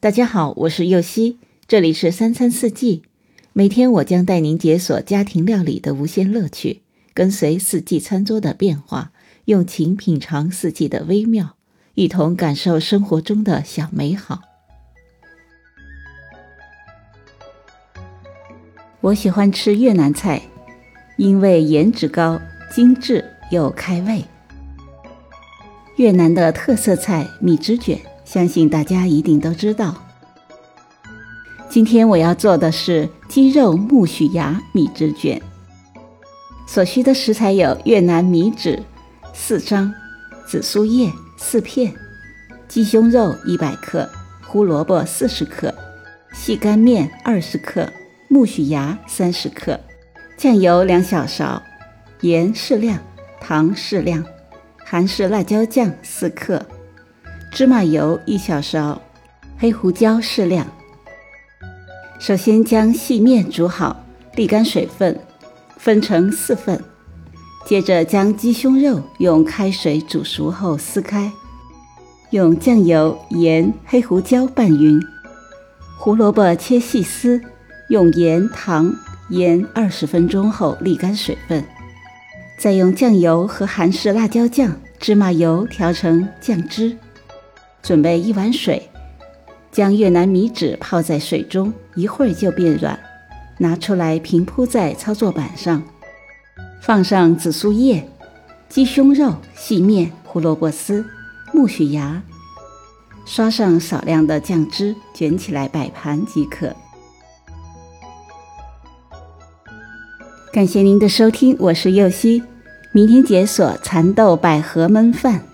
大家好，我是右希，这里是三餐四季。每天我将带您解锁家庭料理的无限乐趣，跟随四季餐桌的变化，用情品尝四季的微妙，一同感受生活中的小美好。我喜欢吃越南菜，因为颜值高、精致又开胃。越南的特色菜米汁卷。相信大家一定都知道。今天我要做的是鸡肉木须芽米纸卷。所需的食材有越南米纸四张、紫苏叶四片、鸡胸肉一百克、胡萝卜四十克、细干面二十克、木须芽三十克、酱油两小勺、盐适量、糖适量、韩式辣椒酱四克。芝麻油一小勺，黑胡椒适量。首先将细面煮好，沥干水分，分成四份。接着将鸡胸肉用开水煮熟后撕开，用酱油、盐、黑胡椒拌匀。胡萝卜切细丝，用盐、糖、盐二十分钟后沥干水分。再用酱油和韩式辣椒酱、芝麻油调成酱汁。准备一碗水，将越南米纸泡在水中，一会儿就变软。拿出来平铺在操作板上，放上紫苏叶、鸡胸肉、细面、胡萝卜丝、木须芽，刷上少量的酱汁，卷起来摆盘即可。感谢您的收听，我是右希，明天解锁蚕豆百合焖饭。